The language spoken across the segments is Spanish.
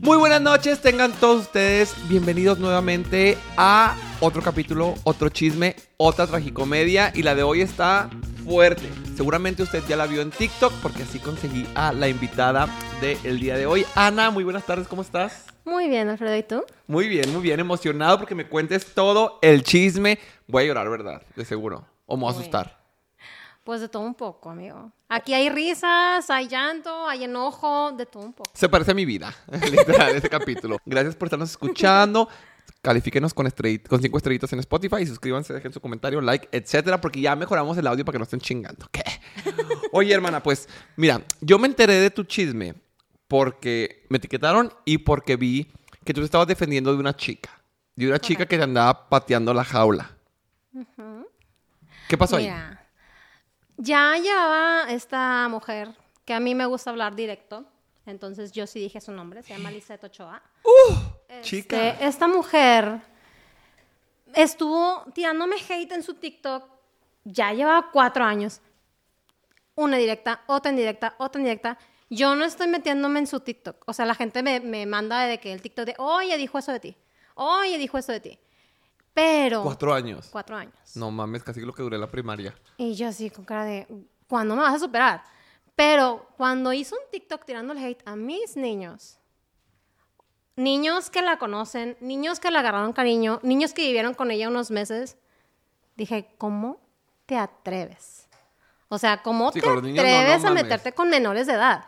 Muy buenas noches, tengan todos ustedes bienvenidos nuevamente a otro capítulo, otro chisme, otra tragicomedia y la de hoy está fuerte. Seguramente usted ya la vio en TikTok porque así conseguí a la invitada del día de hoy. Ana, muy buenas tardes, ¿cómo estás? Muy bien, Alfredo, ¿y tú? Muy bien, muy bien, emocionado porque me cuentes todo el chisme. Voy a llorar, ¿verdad? De seguro. O me voy a asustar. Pues de todo un poco, amigo. Aquí hay risas, hay llanto, hay enojo, de todo un poco. Se parece a mi vida, literal, ese capítulo. Gracias por estarnos escuchando. Califíquenos con, con cinco estrellitas en Spotify y suscríbanse, dejen su comentario, like, etcétera, porque ya mejoramos el audio para que no estén chingando. ¿Qué? Oye, hermana, pues, mira, yo me enteré de tu chisme porque me etiquetaron y porque vi que tú te estabas defendiendo de una chica. De una chica que te andaba pateando la jaula. ¿Qué pasó ahí? Ya llevaba esta mujer, que a mí me gusta hablar directo, entonces yo sí dije su nombre, se llama Lisette Ochoa. Chica. Este, esta mujer estuvo tirándome hate en su TikTok, ya llevaba cuatro años. Una directa, otra indirecta, otra indirecta. Yo no estoy metiéndome en su TikTok. O sea, la gente me, me manda de que el TikTok de, oye, dijo eso de ti. Oye, dijo eso de ti. Pero... Cuatro años. Cuatro años. No mames, casi lo que duré la primaria. Y yo así con cara de, ¿cuándo me vas a superar? Pero cuando hizo un TikTok tirándole hate a mis niños, niños que la conocen, niños que le agarraron cariño, niños que vivieron con ella unos meses, dije, ¿cómo te atreves? O sea, ¿cómo Sí, te con los niños no, no atreves a meterte con menores de edad?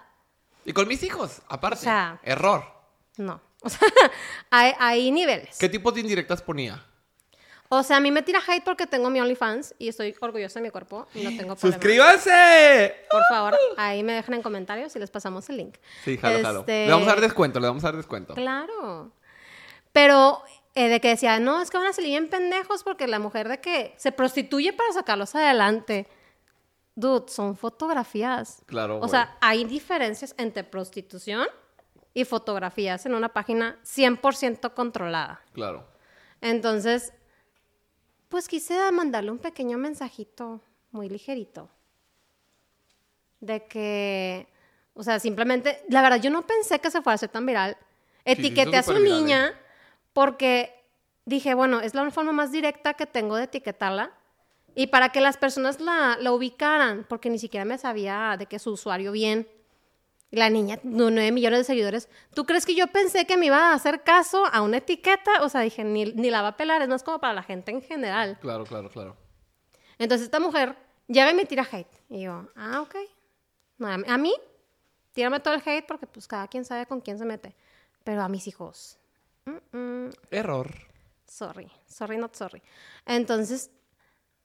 Y con mis hijos, aparte. O sea- Error. No. O sea, hay, hay niveles. ¿Qué tipos de indirectas ponía? O sea, a mí me tira hate porque tengo mi OnlyFans y estoy orgullosa de mi cuerpo y no tengo problema. ¡Suscríbanse! Por favor, ahí me dejan en comentarios y les pasamos el link. Sí, jalo, jalo. Este, Le vamos a dar descuento, le vamos a dar descuento. Claro. Pero eh, de que decía, no, es que van a salir bien pendejos porque la mujer de que se prostituye para sacarlos adelante. Dude, son fotografías. Claro, O sea, hay diferencias entre prostitución y fotografías en una página 100% controlada. Claro. Entonces, pues quise mandarle un pequeño mensajito muy ligerito. De que, o sea, simplemente, la verdad, yo no pensé que se fuera a hacer tan viral. Etiqueté a su viral, niña porque dije, bueno, es la forma más directa que tengo de etiquetarla. Y para que las personas la, la ubicaran, porque ni siquiera me sabía de que su usuario bien. La niña, no, 9 millones de seguidores. ¿Tú crees que yo pensé que me iba a hacer caso a una etiqueta? O sea, dije, ni, ni la va a pelar, es más como para la gente en general. Claro, claro, claro. Entonces esta mujer ya me tira hate. Y yo, ah, ok. No, a, mí- a mí, tírame todo el hate porque pues cada quien sabe con quién se mete. Pero a mis hijos, mm, mm, Error. sorry, sorry, not sorry. Entonces,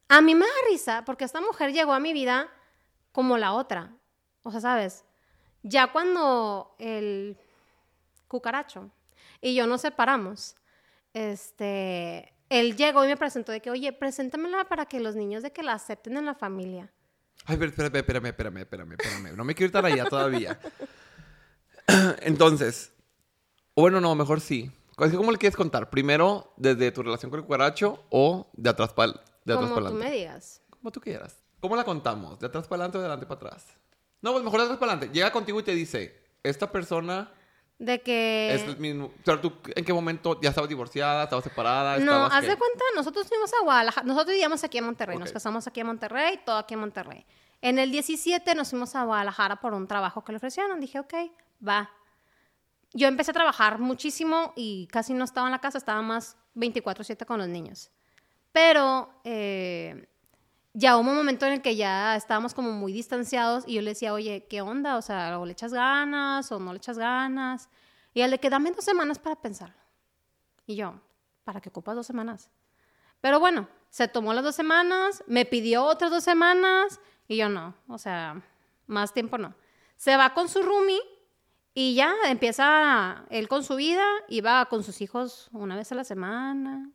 a mí me da risa porque esta mujer llegó a mi vida como la otra. O sea, ¿sabes? Ya cuando el cucaracho y yo nos separamos, este, él llegó y me presentó de que, oye, preséntamela para que los niños de que la acepten en la familia. Ay, pero espérame, espérame, espérame, espérame, espérame. No me quiero estar allá todavía. Entonces, bueno, no, mejor sí. ¿Cómo le quieres contar? Primero, desde tu relación con el cucaracho o de atrás para de atrás como tú me digas. Como tú quieras. ¿Cómo la contamos? ¿De atrás para adelante o de adelante para atrás? No, pues mejor atrás para adelante. Llega contigo y te dice, esta persona De que... es el mismo... O sea, ¿tú en qué momento ya estabas divorciada, estabas separada? No, haz de cuenta, nosotros fuimos a Guadalajara, nosotros vivíamos aquí en Monterrey, nos Ok. casamos aquí en Monterrey, todo aquí en Monterrey. En el 17 nos fuimos a Guadalajara por un trabajo que le ofrecieron, dije, ok, va. Yo empecé a trabajar muchísimo y casi no estaba en la casa, estaba más 24/7 con los niños. Pero eh, ya hubo un momento en el que ya estábamos como muy distanciados y yo le decía, oye, ¿qué onda? O sea, o le echas ganas o no le echas ganas. Y él de que dame dos semanas para pensarlo. Y yo, ¿para qué ocupas dos semanas? Pero bueno, se tomó las dos semanas, me pidió otras dos semanas y yo no, o sea, más tiempo no. Se va con su roomie y ya empieza él con su vida y va con sus hijos una vez a la semana.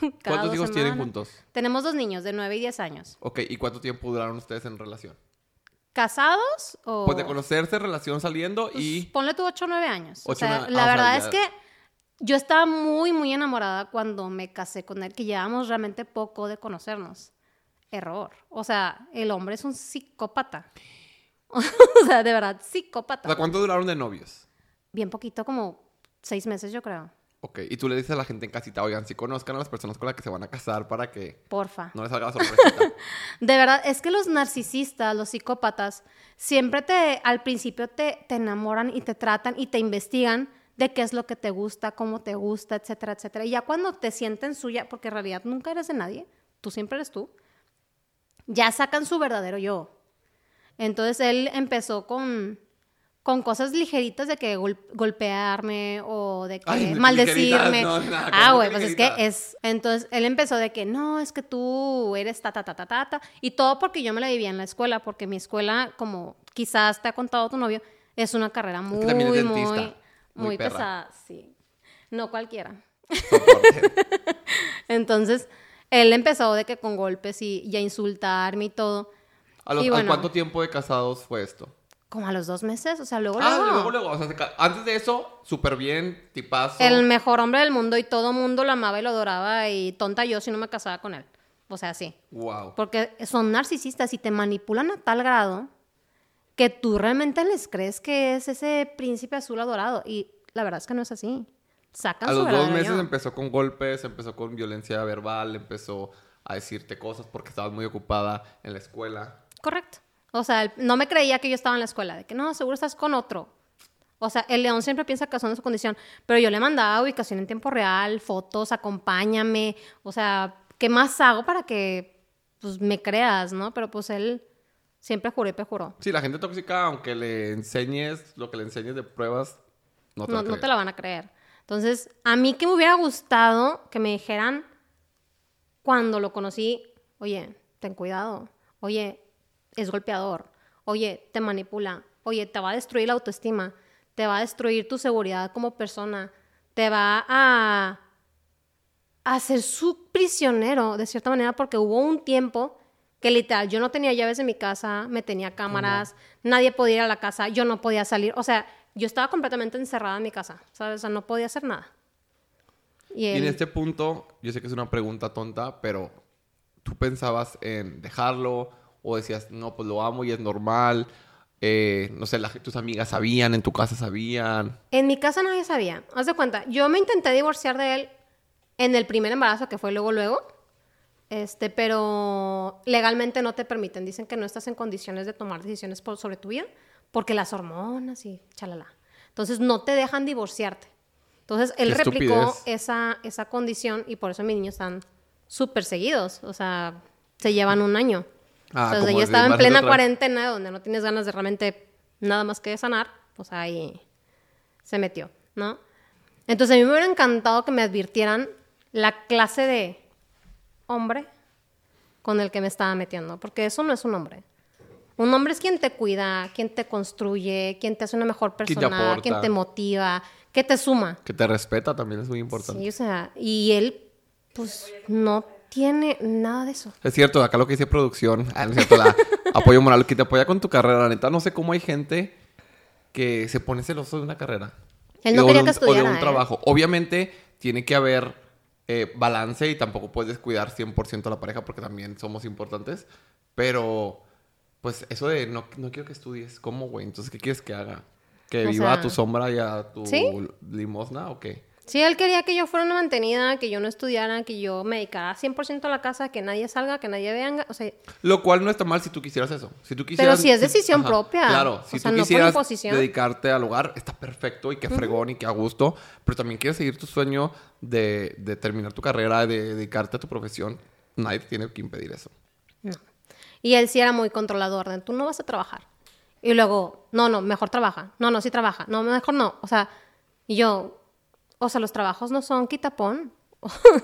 ¿Cuántos hijos tienen juntos? Tenemos dos niños de 9 y 10 años. Ok, ¿y cuánto tiempo duraron ustedes en relación? ¿Casados o...? Pues de conocerse, relación saliendo Pues, y... Ponle tú 8 o 9 años. O sea, nueve- la ah, o sea, verdad ya- es que yo estaba muy, muy enamorada cuando me casé con él, que llevábamos realmente poco de conocernos. error. O sea, el hombre es un psicópata. o sea, de verdad, O psicópata. sea, ¿cuánto duraron de novios? Bien poquito, como seis meses, yo creo. Ok, y tú le dices a la gente en casita, oigan, si conozcan a las personas con las que se van a casar para que Porfa. no les salga la sorpresita. De verdad, es que los narcisistas, los psicópatas, siempre te, al principio te, te enamoran y te tratan y te investigan de qué es lo que te gusta, cómo te gusta, etcétera, etcétera. Y ya cuando te sienten suya, porque en realidad nunca eres de nadie, tú siempre eres tú, ya sacan su verdadero yo. Entonces él empezó con, con cosas ligeritas de que gol- golpearme o de que Ay, maldecirme. ligeritas, no, nada, ah, ¿cómo güey, pues es que es. Entonces él empezó de que no, es que tú eres ta, ta, ta, ta, ta, ta. Y todo porque yo me la vivía en la escuela, porque mi escuela, como quizás te ha contado tu novio, es una carrera muy, que es muy, muy muy pesada. Sí. No cualquiera. Entonces él empezó de que con golpes y, y a insultarme y todo. ¿A, los- Y ¿a bueno. cuánto tiempo de casados fue esto? Como a los dos meses, o sea, luego, Ah, luego. luego, luego. O sea, se ca- antes de eso, súper bien, tipazo. El mejor hombre del mundo y todo mundo lo amaba y lo adoraba y tonta yo si no me casaba con él. O sea, sí. Wow. Porque son narcisistas y te manipulan a tal grado que tú realmente les crees que es ese príncipe azul adorado. Y la verdad es que no es así. Sacan A su los dos meses yo. empezó con golpes, empezó con violencia verbal, empezó a decirte cosas porque estabas muy ocupada en la escuela. Correcto. O sea, no me creía que yo estaba en la escuela, de que no, seguro estás con otro. O sea, el león siempre piensa que son de su condición, pero yo le mandaba ubicación en tiempo real, fotos, acompáñame, o sea, ¿qué más hago para que pues, me creas, no? Pero pues él siempre juró y perjuró. Sí, la gente tóxica, aunque le enseñes lo que le enseñes de pruebas, no te No, no te la van a creer. Entonces, a mí que me hubiera gustado que me dijeran cuando lo conocí, oye, ten cuidado, oye, es golpeador, oye, te manipula, oye, te va a destruir la autoestima, te va a destruir tu seguridad como persona, te va a, a hacer su prisionero, de cierta manera, porque hubo un tiempo que literal yo no tenía llaves de mi casa, me tenía cámaras, nadie podía ir a la casa, yo no podía salir, o sea, yo estaba completamente encerrada en mi casa, ¿sabes? O sea, no podía hacer nada. Y Y en este punto, yo sé que es una pregunta tonta, pero tú pensabas en dejarlo o decías, no, pues lo amo y es normal. Eh, no sé, la- tus amigas sabían, en tu casa sabían. En mi casa nadie sabía. Haz de cuenta, yo me intenté divorciar de él en el primer embarazo, que fue luego, luego. Este, pero legalmente no te permiten. Dicen que no estás en condiciones de tomar decisiones por- sobre tu vida porque las hormonas y chalala. Entonces no te dejan divorciarte. Entonces él Qué replicó esa, esa condición y por eso mis niños están súper seguidos. O sea, se llevan un año. Ah, Entonces como yo estaba en plena otra- cuarentena donde no tienes ganas de realmente nada más que sanar. Pues ahí se metió, ¿no? Entonces a mí me hubiera encantado que me advirtieran la clase de hombre con el que me estaba metiendo, porque eso no es un hombre. Un hombre es quien te cuida, quien te construye, quien te hace una mejor te persona, aporta. quien te motiva, que te suma. Que te respeta también es muy importante. Sí, o sea, y él, pues, no tiene nada de eso. Es cierto, acá lo que dice producción, ah, no es cierto, la apoyo moral que te apoya con tu carrera. La neta, no sé cómo hay gente que se pone celoso de una carrera. Él no O de quería un- que O de estudiara, un ¿eh? trabajo. Obviamente, tiene que haber eh, balance y tampoco puedes descuidar 100% a la pareja porque también somos importantes. Pero, pues, eso de no, no quiero que estudies, ¿cómo, güey? Entonces, ¿qué quieres que haga? ¿Que O viva sea, a tu sombra y a tu ¿sí? limosna o qué? Sí, él quería que yo fuera una mantenida, que yo no estudiara, que yo me dedicara 100% a la casa, que nadie salga, que nadie venga. O sea, Lo cual no está mal si tú quisieras eso. Si tú quisieras, si es decisión propia. Claro, O si sea, tú no quisieras imposición. dedicarte al hogar, está perfecto y qué fregón y qué a gusto. Pero también quieres seguir tu sueño de, de terminar tu carrera, de dedicarte a tu profesión. Nadie te tiene que impedir eso. no. Y él sí era muy controlador, de tú no vas a trabajar. Y luego, no, no, mejor trabaja. No, no, sí trabaja. No, mejor no. O sea, y yo, o sea, los trabajos no son quitapón.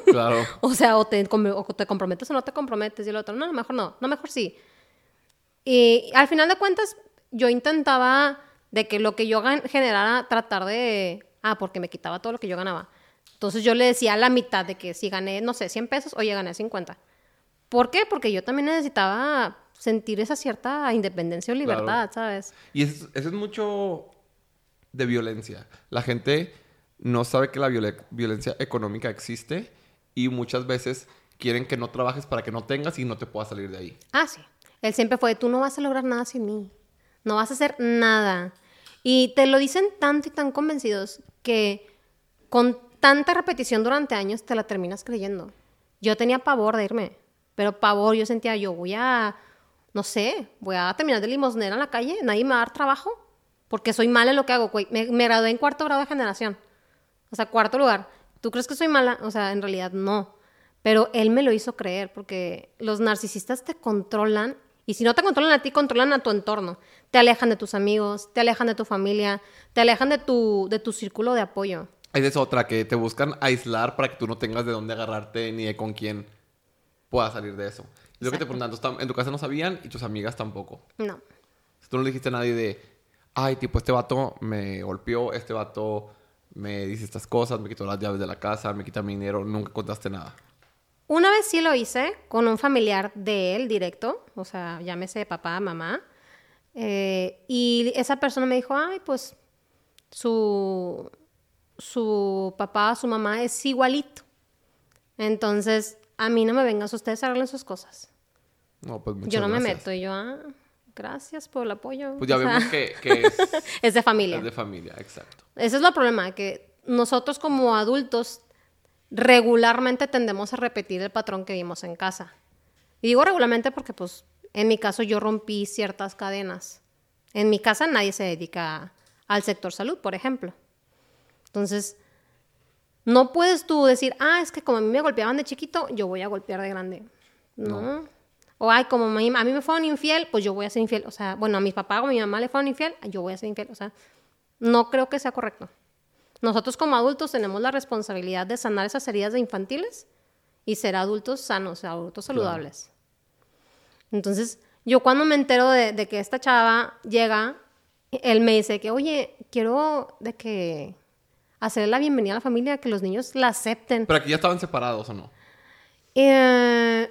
Claro. O sea, o te, com- o te comprometes o no te comprometes. Y el otro, no, mejor no, no, mejor sí. Y al final de cuentas, yo intentaba de que lo que yo generara, tratar de... Ah, porque me quitaba todo lo que yo ganaba. Entonces yo le decía la mitad de que si gané, no sé, 100 pesos, oye, gané 50. ¿Por qué? Porque yo también necesitaba sentir esa cierta independencia o libertad, ¿sabes? Y eso es mucho de violencia. La gente no sabe que la viole- violencia económica existe y muchas veces quieren que no trabajes para que no tengas y no te puedas salir de ahí. Ah, sí. Él siempre fue, tú no vas a lograr nada sin mí. No vas a hacer nada. Y te lo dicen tanto y tan convencidos que con tanta repetición durante años te la terminas creyendo. Yo tenía pavor de irme, pero pavor, yo sentía, yo voy a, no sé, voy a terminar de limosnera en la calle, nadie me va a dar trabajo, porque soy mala en lo que hago. Me, me gradué en cuarto grado de generación, o sea, cuarto lugar. ¿Tú crees que soy mala? O sea, en realidad no. Pero él me lo hizo creer, porque los narcisistas te controlan, y si no te controlan a ti, controlan a tu entorno. Te alejan de tus amigos, te alejan de tu familia, te alejan de tu, de tu círculo de apoyo. Esa es otra, que te buscan aislar para que tú no tengas de dónde agarrarte ni de con quién puedas salir de eso. Y lo que te preguntan, en tu casa no sabían y tus amigas tampoco. No. Tú no le dijiste a nadie de, ay, tipo, este vato me golpeó, este vato me dice estas cosas, me quitó las llaves de la casa, me quita mi dinero, nunca contaste nada. Una vez sí lo hice con un familiar de él directo, o sea, llámese papá, mamá. eh, y esa persona me dijo, ay, pues su, su papá, su mamá es igualito. Entonces, a mí no me vengas, ustedes arreglen sus cosas. No, pues muchas yo no me meto, y yo, ah, gracias por el apoyo. Pues ya O sea, vemos que, que es, es de familia. es de familia, exacto. Ese es el problema, que nosotros como adultos regularmente tendemos a repetir el patrón que vimos en casa. Y digo regularmente porque, pues, en mi caso yo rompí ciertas cadenas. En mi casa nadie se dedica al sector salud, por ejemplo. Entonces, no puedes tú decir, ah, es que como a mí me golpeaban de chiquito, yo voy a golpear de grande. No. O, ay, como a mí, me fueron infiel, pues yo voy a ser infiel. O sea, bueno, a mi papá o a mi mamá le fueron infiel, yo voy a ser infiel. O sea, no creo que sea correcto. Nosotros como adultos tenemos la responsabilidad de sanar esas heridas de infantiles y ser adultos sanos, adultos saludables. Entonces, yo cuando me entero de, de que esta chava llega, él me dice que, oye, quiero de que hacerle la bienvenida a la familia, que los niños la acepten. Pero aquí ya estaban separados o no. Eh,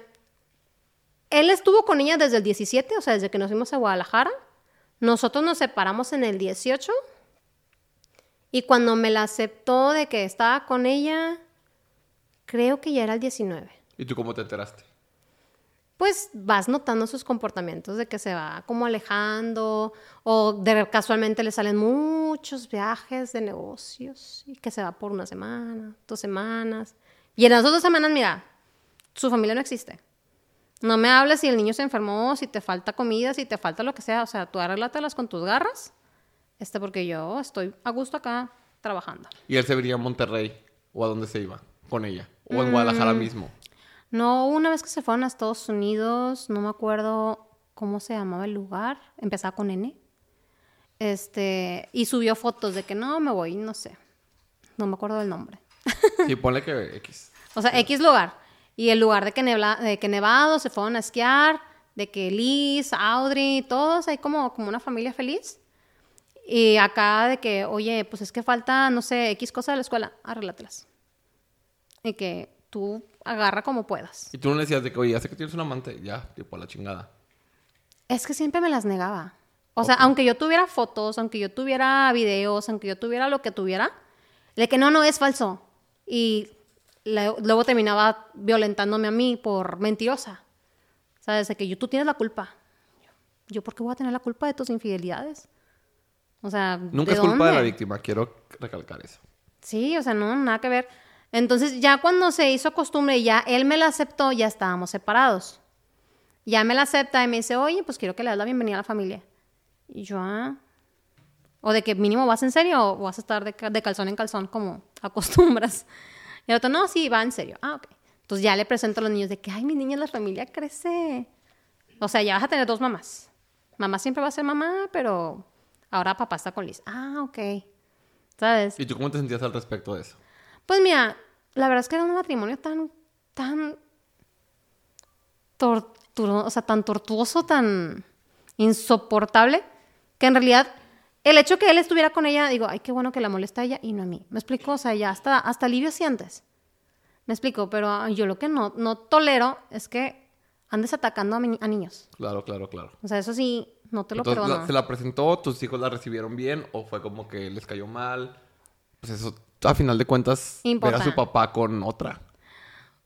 él estuvo con ella desde el 17, o sea, desde que nos fuimos a Guadalajara. Nosotros nos separamos en el 18. Y cuando me la aceptó de que estaba con ella, creo que ya era el 19. ¿Y tú cómo te enteraste? Pues vas notando sus comportamientos de que se va como alejando o de casualmente le salen muchos viajes de negocios y que se va por una semana, dos semanas. Y en esas dos semanas, mira, su familia no existe. No me hables si el niño se enfermó, si te falta comida, si te falta lo que sea. O sea, tú arréglatelas con tus garras, este, porque yo estoy a gusto acá trabajando. ¿Y él se venía a Monterrey? ¿O a dónde se iba? Con ella. ¿O en Mm. Guadalajara mismo? No, una vez que se fueron a Estados Unidos, no me acuerdo cómo se llamaba el lugar, empezaba con N. Este, y subió fotos de que no, me voy, no sé. No me acuerdo del nombre. Sí, ponle que X. O sea, X lugar. Y el lugar de que, nebla- de que Nevado se fueron a esquiar, de que Liz, Audrey, todos, hay como, como una familia feliz. Y acá de que, oye, pues es que falta, no sé, X cosa de la escuela, arréglatelas. Y que tú agarra como puedas. Y tú no le decías de que, oye, ya sé que tienes un amante. Ya, tipo, a la chingada. Es que siempre me las negaba. O sea, aunque yo tuviera fotos, aunque yo tuviera videos, aunque yo tuviera lo que tuviera, de que no, no, es falso. Y luego terminaba violentándome a mí por mentirosa. ¿Sabes? De que yo, tú tienes la culpa. Yo, ¿yo por qué voy a tener la culpa de tus infidelidades? O sea, Nunca ¿de es culpa de la víctima. Quiero recalcar eso. Sí, o sea, no, nada que ver. Entonces, ya cuando se hizo costumbre y ya él me la aceptó, ya estábamos separados. Ya me la acepta y me dice, oye, pues quiero que le das la bienvenida a la familia. Y yo, ah. O de que mínimo vas en serio o vas a estar de, de calzón en calzón como acostumbras. Y el otro, no, sí, va en serio. Ah, ok. Entonces ya le presento a los niños de que, ay, mi niña, la familia crece. O sea, ya vas a tener dos mamás. Mamá siempre va a ser mamá, pero ahora papá está con Liz. Ah, ok. ¿Sabes? ¿Y tú cómo te sentías al respecto de eso? Pues mira, la verdad es que era un matrimonio tan, tan tortuoso, o sea, tan tortuoso, tan insoportable, que en realidad el hecho que él estuviera con ella, digo, ay, qué bueno que la molesta a ella y no a mí. Me explico, o sea, ya hasta, hasta alivio sientes. Me explico, pero yo lo que no, no tolero es que andes atacando a, mi- a niños. Claro, claro, claro. O sea, eso sí, no te lo Entonces, la- perdono. ¿se la presentó? ¿Tus hijos la recibieron bien? ¿O fue como que les cayó mal? Pues eso, a final de cuentas, ver a Importa. su papá con otra.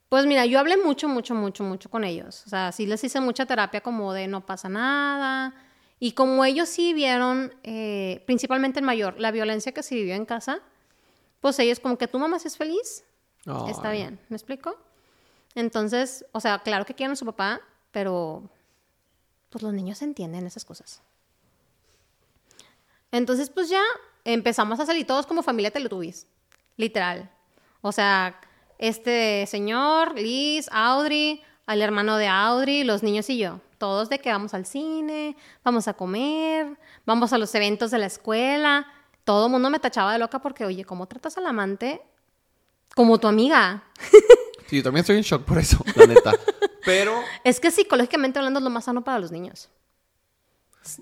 Pues mira, yo hablé mucho, mucho, mucho, mucho con ellos. O sea, sí les hice mucha terapia como de no pasa nada. Y como ellos sí vieron, eh, principalmente el mayor, la violencia que se vivió en casa, pues ellos como que tu mamá sí es feliz, está Ay. bien, ¿me explico? Entonces, o sea, claro que quieren a su papá, pero pues los niños entienden esas cosas. Entonces, pues ya empezamos a salir todos como familia Teletubbies, literal. O sea, este señor, Liz, Audrey, al hermano de Audrey, los niños y yo. Todos de que vamos al cine, vamos a comer, vamos a los eventos de la escuela. Todo el mundo me tachaba de loca porque, oye, ¿cómo tratas al amante? Como tu amiga. Sí, yo también estoy en shock por eso, la neta. Pero, Es que psicológicamente hablando es lo más sano para los niños.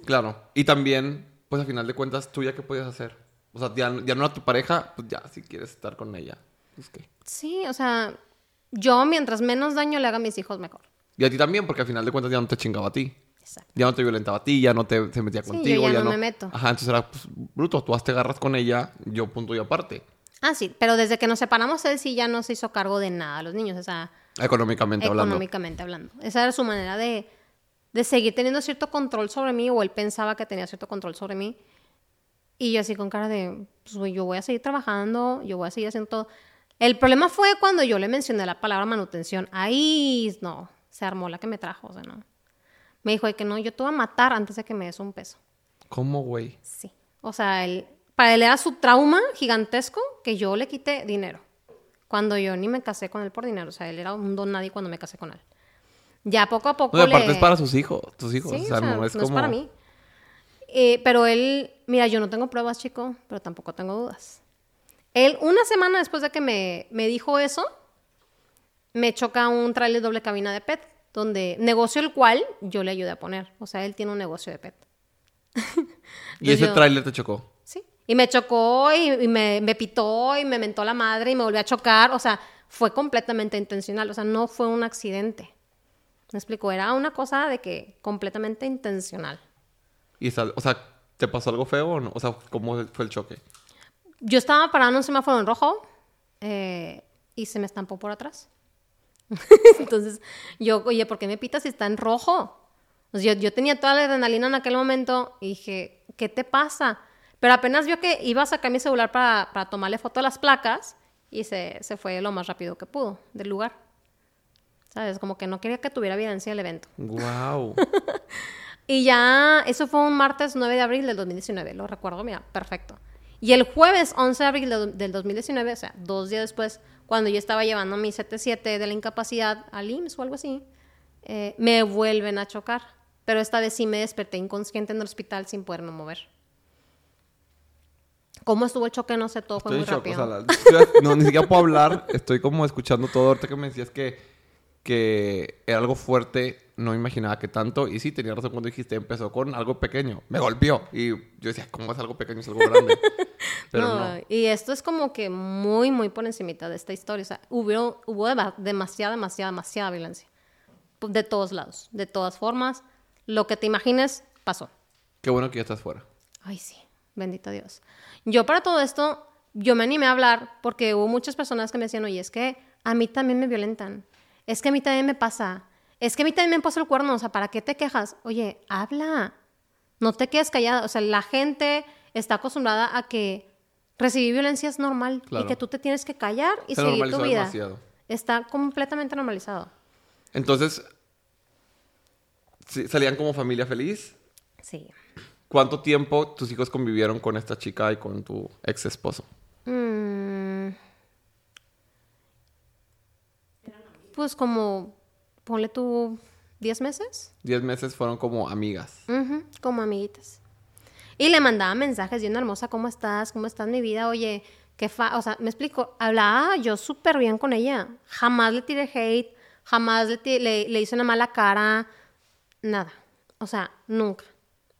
claro. Y también, pues a final de cuentas, ¿tú ya qué podías hacer? O sea, ya, ya no a tu pareja, pues ya, si quieres estar con ella. Pues qué. Sí, o sea, yo mientras menos daño le haga a mis hijos, mejor. Y a ti también, porque al final de cuentas ya no te chingaba a ti. Exacto. Ya no te violentaba a ti, ya no te se metía Sí, contigo. yo ya no me meto. Ajá, entonces era, pues, bruto, tú te agarras con ella, yo punto y aparte. Ah, sí, pero desde que nos separamos, él sí ya no se hizo cargo de nada a los niños, o sea, Económicamente hablando. económicamente hablando. Esa era su manera de, de seguir teniendo cierto control sobre mí, o él pensaba que tenía cierto control sobre mí. Y yo así con cara de, pues yo voy a seguir trabajando, yo voy a seguir haciendo todo. El problema fue cuando yo le mencioné la palabra manutención. Ahí, no, se armó la que me trajo, o sea, no. Me dijo de que no, yo te voy a matar antes de que me des un peso. ¿Cómo, güey? Sí. O sea, él, para él era su trauma gigantesco que yo le quité dinero. Cuando yo ni me casé con él por dinero. O sea, él era un don nadie cuando me casé con él. Ya poco a poco. No, aparte le- es para sus hijos, tus hijos. Sí, o sea, no es como... para mí. Eh, pero él, mira, yo no tengo pruebas, chico, pero tampoco tengo dudas. Él, una semana después de que me, me dijo eso, me choca un trailer doble cabina de PET, donde negocio el cual yo le ayudé a poner. O sea, él tiene un negocio de PET. Y ese yo- tráiler te chocó. Sí. Y me chocó y, y me, me pitó y me mentó la madre y me volvió a chocar. O sea, fue completamente intencional. O sea, no fue un accidente. Me explico, era una cosa de que completamente intencional. Y sal- o sea, ¿te pasó algo feo o no? O sea, ¿cómo fue el choque? Yo estaba parada en un semáforo en rojo eh, y se me estampó por atrás. Entonces, yo, oye, ¿por qué me pitas si está en rojo? Sea, yo, yo tenía toda la adrenalina en aquel momento y dije, ¿qué te pasa? Pero apenas vio que iba a sacar mi celular para, para tomarle foto a las placas y se, se fue lo más rápido que pudo del lugar. ¿Sabes? Como que no quería que tuviera evidencia del evento. Wow. Y ya, eso fue un martes 9 de abril del 2019, lo recuerdo, mira, perfecto. Y el jueves 11 de abril del del 2019, o sea, dos días después, cuando yo estaba llevando mi 77 de la incapacidad al IMSS o algo así, eh, me vuelven a chocar. Pero esta vez sí me desperté inconsciente en el hospital sin poderme mover. ¿Cómo estuvo el choque? No sé, todo fue Estoy en muy shock. O rápido. sea, la- no, ni siquiera puedo hablar. Estoy como escuchando todo. Ahorita que me decías que, que era algo fuerte, no imaginaba que tanto. Y sí, tenía razón cuando dijiste, empezó con algo pequeño. Me golpeó. Y yo decía, ¿cómo es algo pequeño? Es algo grande. Pero no. Y esto es como que muy, muy por encimita de esta historia. O sea, hubo, hubo dema- demasiada, demasiada, demasiada violencia. De todos lados, de todas formas. Lo que te imagines, pasó. Qué bueno que ya estás fuera. Ay, sí, bendito Dios. Yo para todo esto, yo me animé a hablar porque hubo muchas personas que me decían, oye, es que a mí también me violentan. Es que a mí también me pasa. Es que a mí también me puso el cuerno. O sea, ¿para qué te quejas? Oye, habla. No te quedes callada. O sea, la gente está acostumbrada a que recibir violencia es normal Claro. y que tú te tienes que callar y Se seguir tu vida. demasiado. Está completamente normalizado. Entonces, salían como familia feliz. Sí. ¿Cuánto tiempo tus hijos convivieron con esta chica y con tu ex esposo? Mm. Pues como, ponle tú 10 meses. Diez meses fueron como amigas. Como amiguitas. Y le mandaba mensajes, bien hermosa, ¿cómo estás? ¿Cómo está mi vida? Oye, qué fa... O sea, me explico, hablaba yo súper bien con ella. Jamás le tiré hate, jamás le, le, le hice una mala cara, nada. O sea, nunca.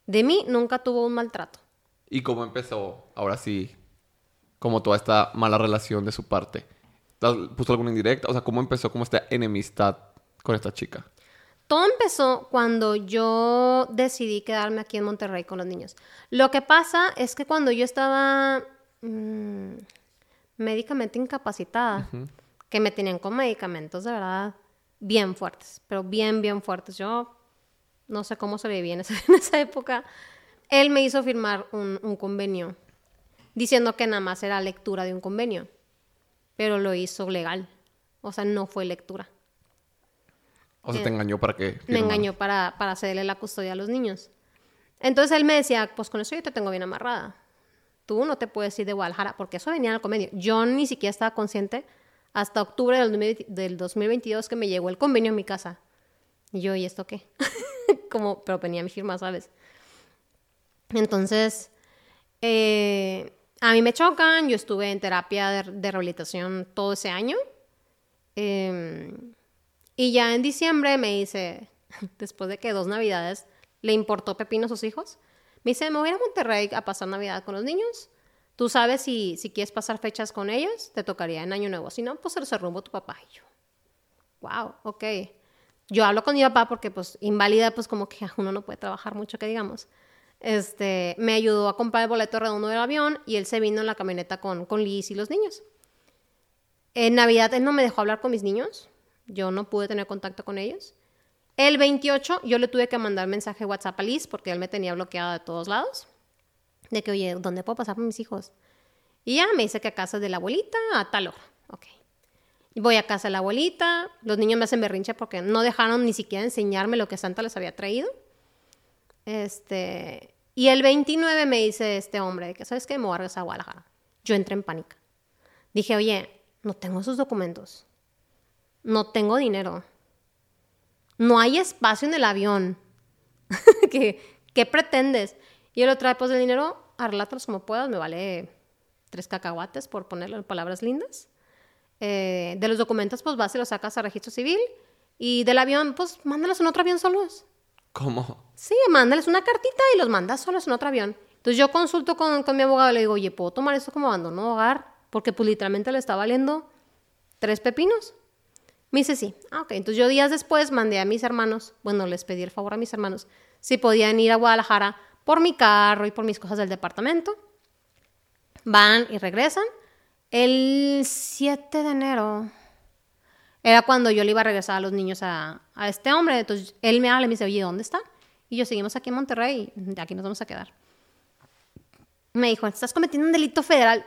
De mí nunca tuvo un maltrato. ¿Y cómo empezó, ahora sí, como toda esta mala relación de su parte? ¿Puso alguna indirecta? O sea, ¿cómo empezó como esta enemistad con esta chica? Todo empezó cuando yo decidí quedarme aquí en Monterrey con los niños. Lo que pasa es que cuando yo estaba mm, médicamente incapacitada, que me tenían con medicamentos de verdad bien fuertes, pero bien, bien fuertes. Yo no sé cómo sobreviví en esa, en esa época. Él me hizo firmar un, un convenio diciendo que nada más era lectura de un convenio, pero lo hizo legal. O sea, no fue lectura. O sea, te engañó para que... Me engañó para, para cederle la custodia a los niños. Entonces él me decía, pues con eso yo te tengo bien amarrada. Tú no te puedes ir de Guadalajara, porque eso venía al convenio. Yo ni siquiera estaba consciente hasta octubre del 2020 del 2022 que me llegó el convenio a mi casa. Y yo, ¿y esto qué? Como, pero venía mi firma, ¿sabes? Entonces, eh, a mí me chocan, yo estuve en terapia de, de rehabilitación todo ese año. Eh, y ya en diciembre me dice, después de que dos navidades le importó pepino a sus hijos, me dice, me voy a Monterrey a pasar Navidad con los niños. Tú sabes si, si quieres pasar fechas con ellos, te tocaría en Año Nuevo. Si no, pues se los rumbo a tu papá. Y yo, wow, ok. Yo hablo con mi papá porque, pues, inválida, pues, como que uno no puede trabajar mucho, que digamos. Este, me ayudó a comprar el boleto redondo del avión y él se vino en la camioneta con, con Liz y los niños. En Navidad él no me dejó hablar con mis niños. Yo no pude tener contacto con ellos. El 28 yo le tuve que mandar mensaje WhatsApp a Liz porque él me tenía bloqueada de todos lados. De que, oye, ¿dónde puedo pasar por mis hijos? Y ya me dice que a casa de la abuelita a tal hora. Ok. Voy a casa de la abuelita. Los niños me hacen berrinche porque no dejaron ni siquiera enseñarme lo que Santa les había traído. Este. Y el 29 me dice este hombre que, ¿sabes qué? Me voy a Guadalajara. Yo entré en pánico. Dije, oye, no tengo esos documentos. No tengo dinero. No hay espacio en el avión. ¿Qué, ¿Qué pretendes? Y él lo trae, pues el dinero, arrélatelos como puedas, me vale tres cacahuates por ponerle palabras lindas. Eh, de los documentos, pues vas y los sacas a registro civil. Y del avión, pues mándalos en otro avión solos. ¿Cómo? Sí, mándales una cartita y los mandas solos en otro avión. Entonces yo consulto con, con mi abogado y le digo, oye, ¿puedo tomar esto como abandono de hogar? Porque pues literalmente le está valiendo tres pepinos. Me dice sí. Ah, ok. Entonces yo días después mandé a mis hermanos, bueno, les pedí el favor a mis hermanos, si podían ir a Guadalajara por mi carro y por mis cosas del departamento. Van y regresan. El 7 de enero era cuando yo le iba a regresar a los niños a, a este hombre. Entonces él me habla y me dice, oye, ¿dónde está? Y yo seguimos aquí en Monterrey y aquí nos vamos a quedar. Me dijo, estás cometiendo un delito federal.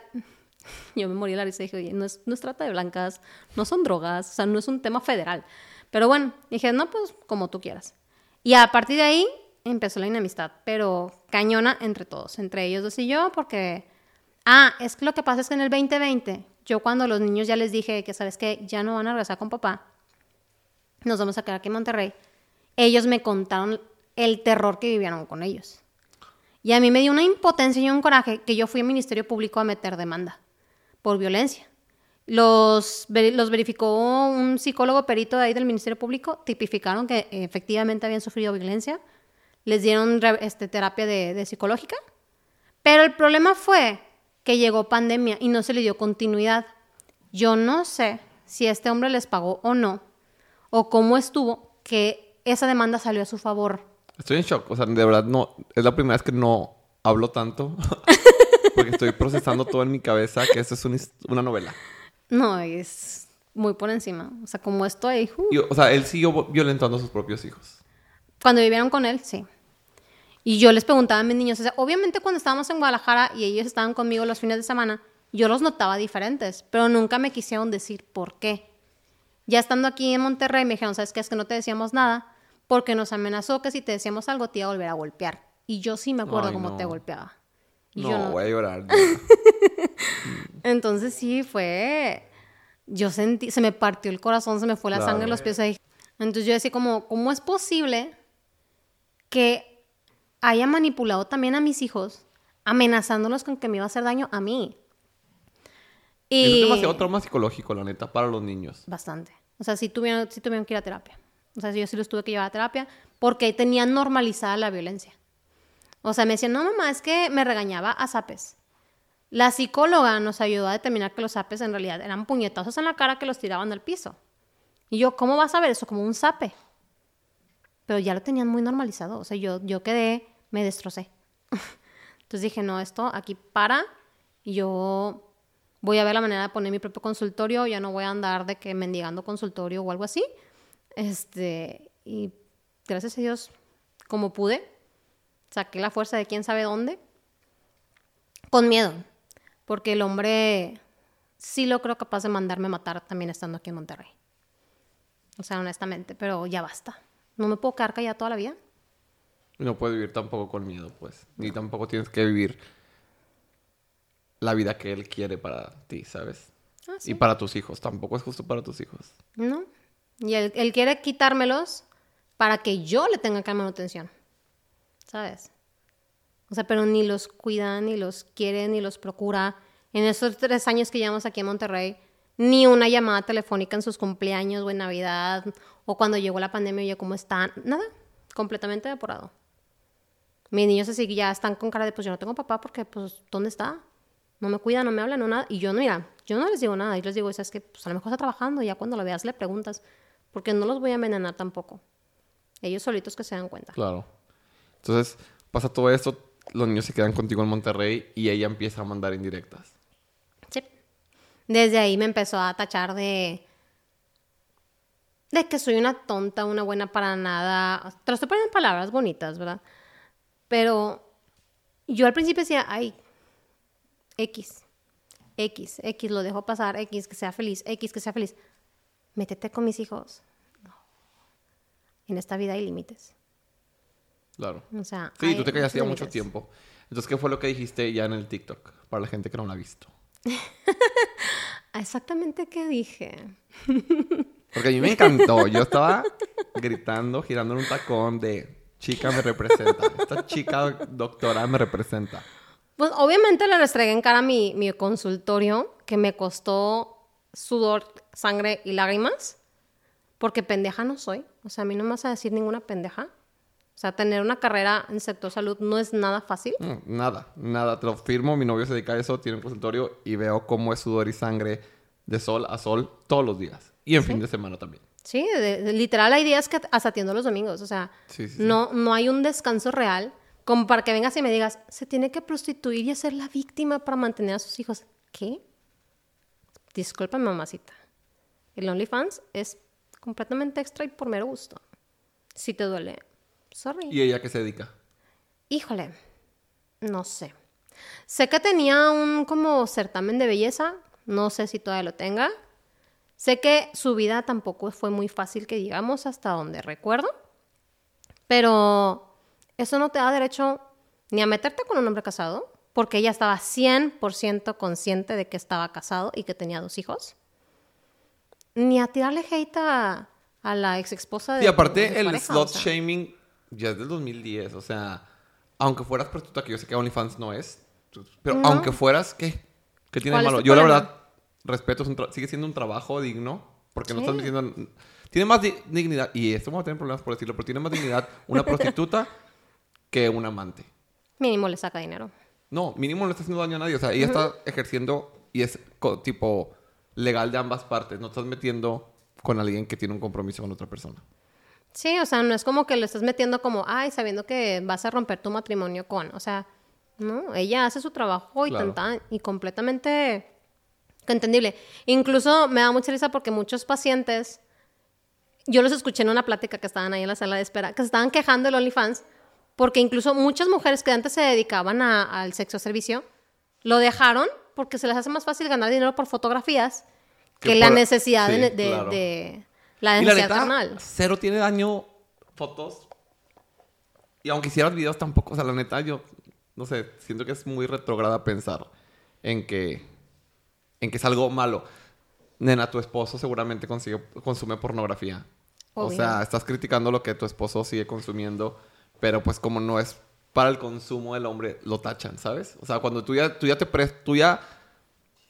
Yo me morí de la risa y dije, oye, no es, no es trata de blancas, no son drogas, o sea, no es un tema federal. Pero bueno, dije, no, pues como tú quieras. Y a partir de ahí empezó la enemistad, pero cañona entre todos, entre ellos dos y yo, porque, ah, es que lo que pasa es que en el 2020, yo cuando los niños ya les dije que, ¿sabes qué? Ya no van a regresar con papá, nos vamos a quedar aquí en Monterrey, ellos me contaron el terror que vivieron con ellos. Y a mí me dio una impotencia y un coraje que yo fui al Ministerio Público a meter demanda por violencia. Los, los verificó un psicólogo perito de ahí del Ministerio Público, tipificaron que efectivamente habían sufrido violencia, les dieron este, terapia de, de psicológica, pero el problema fue que llegó pandemia y no se le dio continuidad. Yo no sé si este hombre les pagó o no, o cómo estuvo que esa demanda salió a su favor. Estoy en shock. O sea, de verdad no... Es la primera vez que no hablo tanto. porque estoy procesando todo en mi cabeza que esto es una, novela. No, es muy por encima. O sea, como estoy, uh, Y, o sea, él siguió violentando a sus propios hijos. Cuando vivieron con él, sí. Y yo les preguntaba a mis niños, o sea, obviamente cuando estábamos en Guadalajara y ellos estaban conmigo los fines de semana, yo los notaba diferentes, pero nunca me quisieron decir por qué. Ya estando aquí en Monterrey me dijeron, ¿sabes qué? Es que no te decíamos nada porque nos amenazó que si te decíamos algo te iba a volver a golpear. Y yo sí me acuerdo Ay, cómo no. te golpeaba. Y No, yo no. voy a llorar. Entonces sí, fue... Yo sentí, se me partió el corazón, se me fue la Claro. sangre en los pies ahí. Entonces yo decía como, ¿cómo es posible que haya manipulado también a mis hijos, amenazándolos con que me iba a hacer daño a mí? Eso es Y... demasiado trauma psicológico, la neta, para los niños. Bastante. O sea, sí tuvieron, sí tuvieron que ir a terapia. O sea, yo sí los tuve que llevar a terapia porque tenían normalizada la violencia. O sea, me decían, no, mamá, es que me regañaba a zapes. La psicóloga nos ayudó a determinar que los zapes en realidad eran puñetazos en la cara que los tiraban al piso. Y yo, ¿cómo vas a ver eso? Como un zape. Pero ya lo tenían muy normalizado. O sea, yo, yo quedé, me destrocé. Entonces dije, no, esto aquí para. Y yo Voy a ver la manera de poner mi propio consultorio, ya no voy a andar de que mendigando consultorio o algo así. Este, y gracias a Dios, como pude, saqué la fuerza de quién sabe dónde, con miedo, porque el hombre sí lo creo capaz de mandarme a matar también estando aquí en Monterrey. O sea, honestamente, pero ya basta. No me puedo quedar callada toda la vida. No puedes vivir tampoco con miedo, pues. Ni tampoco tienes que vivir la vida que él quiere para ti, ¿sabes? Ah, Y para tus hijos. Tampoco es justo para tus hijos. ¿No? Y él, él quiere quitármelos para que yo le tenga que dar manutención. ¿Sabes? O sea, pero ni los cuida, ni los quiere, ni los procura. En esos tres años que llevamos aquí en Monterrey, ni una llamada telefónica en sus cumpleaños o en Navidad, o cuando llegó la pandemia, oye, ¿cómo están? Nada, completamente evaporado. Mis niños así ya están con cara de, pues yo no tengo papá porque, pues, ¿dónde está? No me cuida, no me habla, no nada. Y yo, mira, yo no les digo nada. Yo les digo, es que pues, a lo mejor está trabajando, ya cuando lo veas le preguntas, porque no los voy a envenenar tampoco. Ellos solitos que se dan cuenta. Claro. Entonces, pasa todo esto, los niños se quedan contigo en Monterrey y ella empieza a mandar indirectas. Sí. Desde ahí me empezó a tachar de. de que soy una tonta, una buena para nada. Te lo estoy poniendo en palabras bonitas, ¿verdad? Pero yo al principio decía, ay, X, X, X, lo dejo pasar, X, que sea feliz, X, que sea feliz. Métete con mis hijos. No. En esta vida hay límites. Claro. O sea. Sí, tú te callaste ya mucho tiempo. Entonces, ¿qué fue lo que dijiste ya en el TikTok? Para la gente que no lo ha visto. Exactamente qué dije. Porque a mí me encantó. Yo estaba gritando, girando en un tacón de chica me representa. Esta chica doctora me representa. Pues obviamente le restregué en cara mi, mi consultorio, que me costó sudor, sangre y lágrimas, porque pendeja no soy. O sea, a mí no me vas a decir ninguna pendeja. O sea, tener una carrera en sector salud no es nada fácil. No, nada, nada. Te lo firmo. Mi novio se dedica a eso, tiene un consultorio y veo cómo es sudor y sangre de sol a sol todos los días. Y en fin de semana también. Sí, de- de- literal hay días que hasta atiendo los domingos. O sea, Sí, sí, sí. no, no hay un descanso real como para que vengas y me digas, se tiene que prostituir y hacer la víctima para mantener a sus hijos. ¿Qué? Disculpa, mamacita. El OnlyFans es completamente extra y por mero gusto. Si te duele, sorry. ¿Y ella qué se dedica? Híjole, no sé. Sé que tenía un como certamen de belleza, no sé si todavía lo tenga. Sé que su vida tampoco fue muy fácil que digamos hasta donde recuerdo, pero eso no te da derecho ni a meterte con un hombre casado, porque ella estaba 100% consciente de que estaba casado y que tenía dos hijos, ni a tirarle hate a, a la ex esposa de Y aparte, de su el pareja, slot o sea. shaming ya es del 2010. O sea, aunque fueras prostituta, que yo sé que OnlyFans no es, pero No. aunque fueras, ¿qué? ¿Qué tiene de ¿Cuál es malo? Yo, la verdad, respeto, es un sigue siendo un trabajo digno, porque no Sí. estás diciendo. Tiene más di- dignidad, y esto vamos a tener problemas por decirlo, pero tiene más dignidad una prostituta que un amante. Mínimo le saca dinero. No, mínimo no está haciendo daño a nadie. O sea, ella está ejerciendo y es tipo legal de ambas partes. No estás metiendo con alguien que tiene un compromiso con otra persona. Sí, o sea, no es como que lo estás metiendo como, ay, sabiendo que vas a romper tu matrimonio con, o sea, no, ella hace su trabajo y Claro. tanta- y completamente entendible. Incluso me da mucha risa porque muchos pacientes, yo los escuché en una plática que estaban ahí en la sala de espera, que se estaban quejando del OnlyFans, porque incluso muchas mujeres que antes se dedicaban a- al sexo servicio, lo dejaron porque se les hace más fácil ganar dinero por fotografías que, Que la necesidad de, sí, de- claro. de- la Y la neta, carnal. cero tiene daño fotos. Y aunque hicieras videos tampoco, o sea, la neta, yo, no sé, siento que es muy retrograda pensar en que, en que es algo malo. Nena, tu esposo seguramente consigue, consume pornografía. O Obvio. sea, estás criticando lo que tu esposo sigue consumiendo, pero pues como no es para el consumo del hombre, lo tachan, ¿sabes? O sea, cuando tú ya, tú ya te pres- tú ya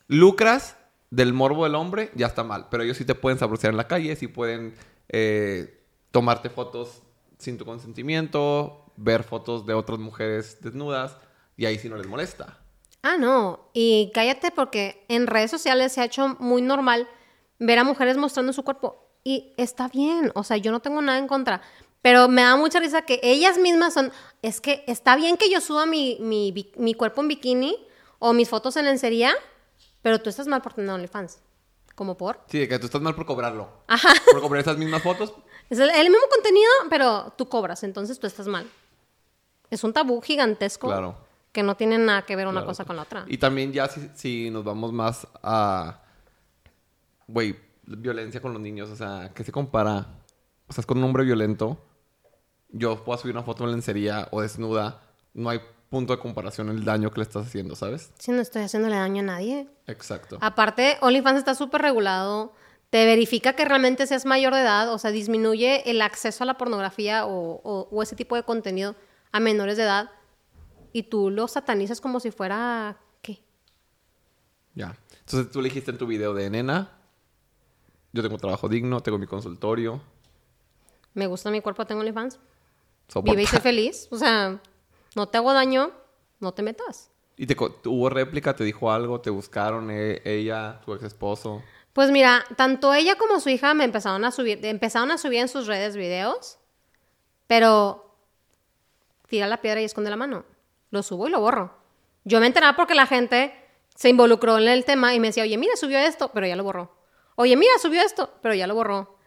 lucras del morbo del hombre, ya está mal. Pero ellos sí te pueden sabrosear en la calle, sí pueden eh, tomarte fotos sin tu consentimiento, ver fotos de otras mujeres desnudas, y ahí sí no les molesta. Ah, no. Y cállate porque en redes sociales se ha hecho muy normal ver a mujeres mostrando su cuerpo. Y está bien, o sea, yo no tengo nada en contra. Pero me da mucha risa que ellas mismas son, es que está bien que yo suba mi, mi, mi cuerpo en bikini o mis fotos en lencería, Pero tú estás mal por tener OnlyFans. ¿Como por? Sí, de que tú estás mal por cobrarlo. Ajá. Por cobrar esas mismas fotos. Es el, el mismo contenido, pero tú cobras, entonces tú estás mal. Es un tabú gigantesco Claro. que no tiene nada que ver una Claro. cosa con la otra. Y también ya si, si nos vamos más a... Güey, violencia con los niños. O sea, ¿qué se compara? O sea, es con un hombre violento. Yo puedo subir una foto en lencería o desnuda. No hay punto de comparación el daño que le estás haciendo, ¿sabes? Si no estoy haciéndole daño a nadie. Exacto. Aparte, OnlyFans está súper regulado. Te verifica que realmente seas mayor de edad, o sea, disminuye el acceso a la pornografía o, o- o ese tipo de contenido a menores de edad. Y tú lo satanizas como si fuera. ¿Qué? Ya. Entonces tú le dijiste en tu video de nena. Yo tengo trabajo digno, tengo mi consultorio. Me gusta mi cuerpo, tengo OnlyFans. Vive y sé feliz. O sea, no te hago daño, no te metas. ¿Y te, hubo réplica? ¿Te dijo algo? ¿Te buscaron eh, ella, tu ex esposo? Pues mira, tanto ella como su hija me empezaron a subir, empezaron a subir en sus redes videos, pero tira la piedra y esconde la mano. Lo subo y lo borro. Yo me enteraba porque la gente se involucró en el tema y me decía, oye, mira, subió esto, pero ya lo borró. Oye, mira, subió esto, pero ya lo borró.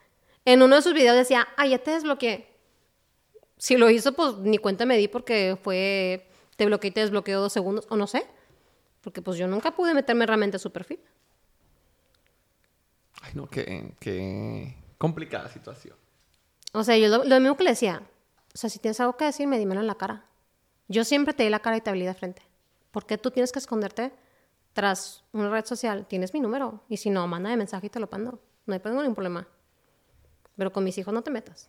En uno de sus videos decía, ah, ya te desbloqueé. Si lo hizo, pues ni cuenta me di porque fue, te bloqueé y te desbloqueó dos segundos, o no sé. Porque pues yo nunca pude meterme realmente a su perfil. Ay, no, qué, qué complicada situación. O sea, yo lo, lo mismo que le decía. O sea, si tienes algo que decirme, dímelo en la cara. Yo siempre te di la cara y te hablé de frente. ¿Por qué tú tienes que esconderte tras una red social? Tienes mi número. Y si no, manda de mensaje y te lo mando. No hay ningún problema. Pero con mis hijos no te metas.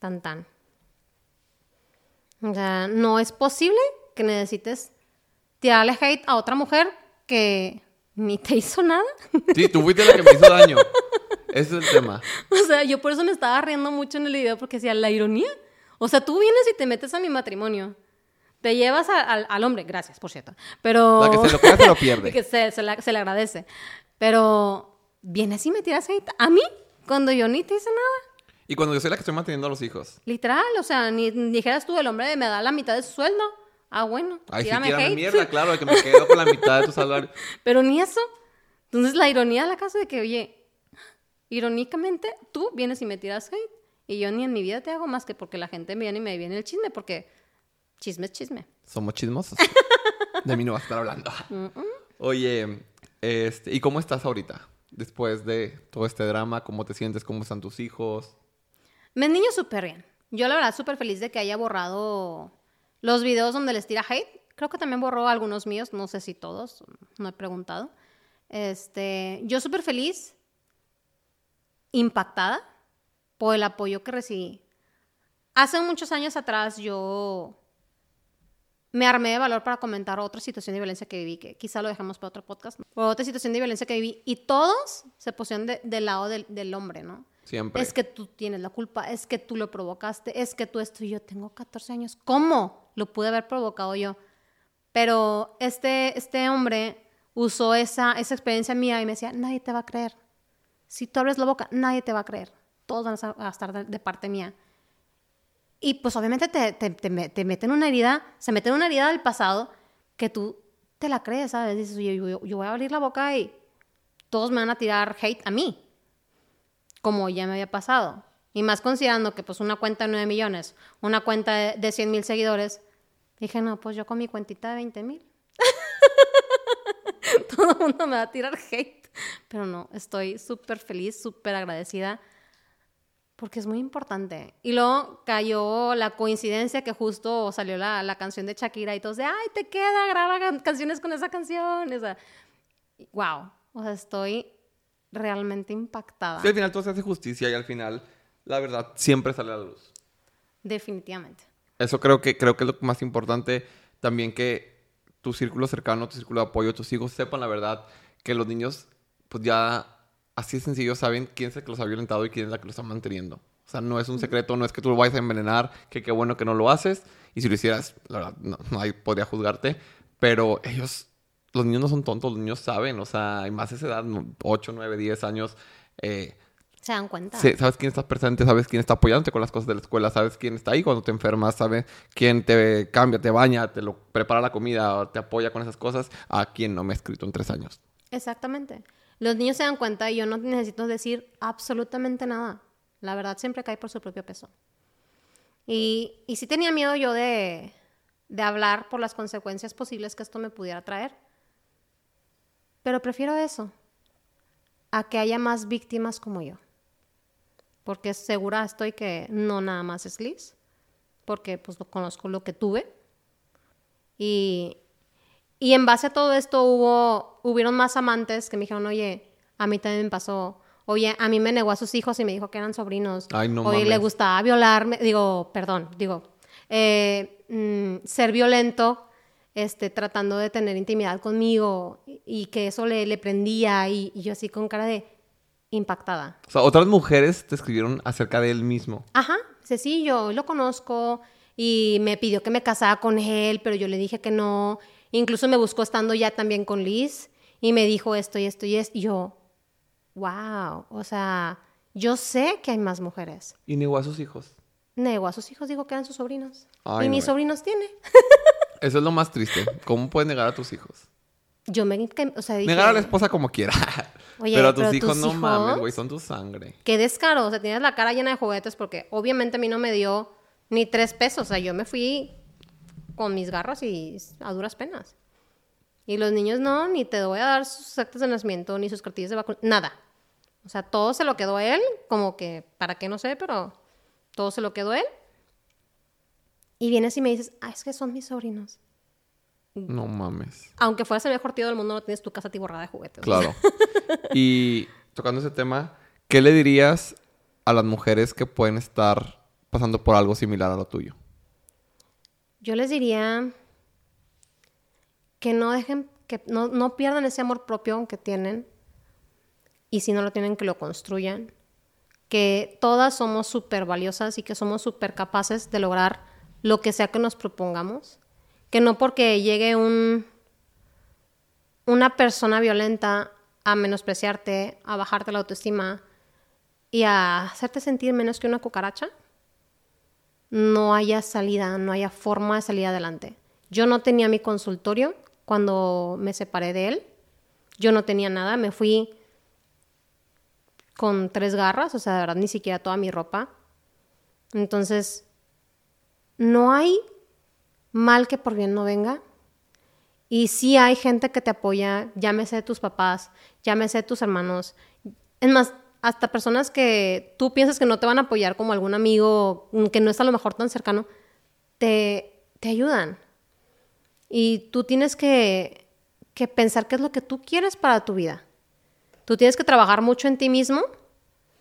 Tan tan. O sea, no es posible que necesites tirarle hate a otra mujer que ni te hizo nada. Sí, tú fuiste la que me hizo daño. Ese es el tema. O sea, yo por eso me estaba riendo mucho en el video porque decía, la ironía. O sea, tú vienes y te metes a mi matrimonio. Te llevas a- al, al hombre, gracias, por cierto. Pero... La que se lo queda se lo pierde. que se, se la- se le agradece. Pero vienes y me tiras hate a mí cuando yo ni te hice nada. Y cuando yo soy la que estoy manteniendo a los hijos. Literal, o sea, ni, ni dijeras tú, el hombre me da la mitad de su sueldo. Ah, bueno, Ay, sí, tírame hate. mierda, claro, de que me quedo con la mitad de tu salario. Pero ni eso. Entonces, la ironía de la casa de que, oye, irónicamente, tú vienes y me tiras hate. Y yo ni en mi vida te hago más que porque la gente me viene y me viene el chisme, porque chisme es chisme. Somos chismosos. De mí no vas a estar hablando. Oye, este, ¿y cómo estás ahorita? Después de todo este drama, ¿cómo te sientes? ¿Cómo están tus hijos? Me niño súper bien. Yo la verdad súper feliz de que haya borrado los videos donde les tira hate. Creo que también borró algunos míos, no sé si todos, no he preguntado. Este, yo súper feliz, impactada por el apoyo que recibí. Hace muchos años atrás yo me armé de valor para comentar otra situación de violencia que viví, que quizá lo dejamos para otro podcast, o otra situación de violencia que viví, y todos se pusieron de- del lado del, del hombre, ¿no? Siempre. Es que tú tienes la culpa, es que tú lo provocaste, es que tú esto y yo tengo 14 años. ¿Cómo lo pude haber provocado yo? Pero este, este hombre usó esa, esa experiencia mía y me decía, nadie te va a creer. Si tú abres la boca, nadie te va a creer. Todos van a estar de, de parte mía. Y pues obviamente te, te, te, te meten una herida, se meten una herida del pasado que tú te la crees, ¿sabes? Dices, oye, yo, yo voy a abrir la boca y todos me van a tirar hate a mí como ya me había pasado. Y más considerando que pues una cuenta de 9 millones, una cuenta de, de 100 mil seguidores, dije, no, pues yo con mi cuentita de 20 mil. Todo el mundo me va a tirar hate. Pero no, estoy súper feliz, súper agradecida, porque es muy importante. Y luego cayó la coincidencia que justo salió la, la canción de Shakira y todos de, ay, te queda, graba can- canciones con esa canción. O sea, wow. O sea, estoy realmente impactada. Sí, al final todo se hace justicia y al final la verdad siempre sale a la luz. Definitivamente. Eso creo que, creo que es lo más importante. También que tu círculo cercano, tu círculo de apoyo, tus hijos sepan la verdad. Que los niños, pues ya así de sencillo, saben quién es el que los ha violentado y quién es la que los está manteniendo. O sea, no es un secreto, no es que tú lo vayas a envenenar, que qué bueno que no lo haces. Y si lo hicieras, la verdad, no, nadie podría juzgarte. Pero ellos, los niños no son tontos, los niños saben. O sea, hay más esa edad, 8, 9, 10 años. eh, Se dan cuenta. Sí, sabes quién está presente, sabes quién está apoyándote con las cosas de la escuela, sabes quién está ahí cuando te enfermas, sabes quién te cambia, te baña, te lo prepara la comida, te apoya con esas cosas, a quien no me ha escrito en tres años. Exactamente. Los niños se dan cuenta y yo no necesito decir absolutamente nada. La verdad siempre cae por su propio peso. Y, y sí tenía miedo yo de, de hablar por las consecuencias posibles que esto me pudiera traer. Pero prefiero eso a que haya más víctimas como yo. Porque segura estoy que no nada más es Liz, porque pues lo conozco lo que tuve. Y, y en base a todo esto hubo, hubieron más amantes que me dijeron, oye, a mí también me pasó. Oye, a mí me negó a sus hijos y me dijo que eran sobrinos. Ay, no Oye, le gustaba violarme. Digo, perdón, digo, eh, mm, ser violento, este, tratando de tener intimidad conmigo y, que eso le, le prendía y, y yo así con cara de impactada. O sea, otras mujeres te escribieron acerca de él mismo. Ajá, dice, sí, yo lo conozco y me pidió que me casara con él, pero yo le dije que no. Incluso me buscó estando ya también con Liz y me dijo esto y esto y esto. Y yo, wow, o sea, yo sé que hay más mujeres. Y negó a sus hijos. Negó a sus hijos, dijo que eran sus sobrinos. Ay, y no, mis eh. sobrinos tiene. Eso es lo más triste. ¿Cómo puedes negar a tus hijos? Yo me, o sea, dije, Negar a la esposa como quiera. Oye, pero a tus pero hijos tus no mames, hijos- güey, son tu sangre. qué descaro, o sea, tienes la cara llena de juguetes porque obviamente a mí no me dio ni tres pesos, o sea, yo me fui con mis garras y a duras penas. Y los niños no, ni te voy a dar sus actas de nacimiento, ni sus cartillas de vacunación, nada. O sea, todo se lo quedó a él, como que, ¿para qué no sé? Pero todo se lo quedó a él. Y vienes y me dices, ah, es que son mis sobrinos. No mames. Aunque fueras el mejor tío del mundo, no tienes tu casa atiborrada de juguetes. Claro. y tocando ese tema, ¿qué le dirías a las mujeres que pueden estar pasando por algo similar a lo tuyo? Yo les diría que no dejen, que no, no pierdan ese amor propio que tienen y si no lo tienen, que lo construyan. Que todas somos súper valiosas y que somos súper capaces de lograr lo que sea que nos propongamos. Que no porque llegue un, una persona violenta a menospreciarte, a bajarte la autoestima y a hacerte sentir menos que una cucaracha, no haya salida, no haya forma de salir adelante. Yo no tenía mi consultorio cuando me separé de él. Yo no tenía nada, me fui con tres garras, o sea, de verdad ni siquiera toda mi ropa. Entonces, no hay mal que por bien no venga. Y sí hay gente que te apoya, llámese tus papás, llámese tus hermanos. Es más, hasta personas que tú piensas que no te van a apoyar como algún amigo que no es a lo mejor tan cercano, te, te ayudan. Y tú tienes que, que pensar qué es lo que tú quieres para tu vida. Tú tienes que trabajar mucho en ti mismo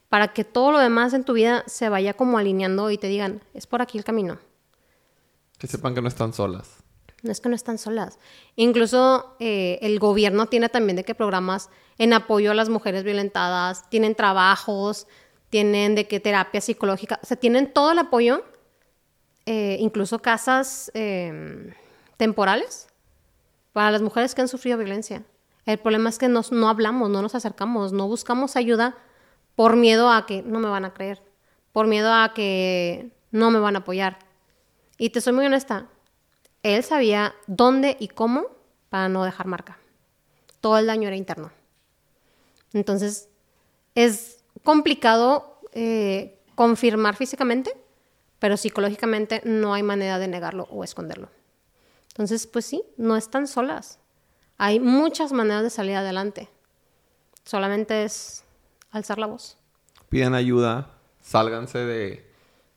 para que todo lo demás en tu vida se vaya como alineando y te digan, es por aquí el camino. Que sepan que no están solas. No es que no están solas. Incluso eh, el gobierno tiene también de que programas en apoyo a las mujeres violentadas, tienen trabajos, tienen de que terapia psicológica, o sea, tienen todo el apoyo, eh, incluso casas eh, temporales para las mujeres que han sufrido violencia. El problema es que nos- no hablamos, no nos acercamos, no buscamos ayuda por miedo a que no me van a creer, por miedo a que no me van a apoyar. Y te soy muy honesta, él sabía dónde y cómo para no dejar marca. Todo el daño era interno. Entonces, es complicado eh, confirmar físicamente, pero psicológicamente no hay manera de negarlo o esconderlo. Entonces, pues sí, no están solas. Hay muchas maneras de salir adelante. Solamente es alzar la voz. Pidan ayuda, sálganse de,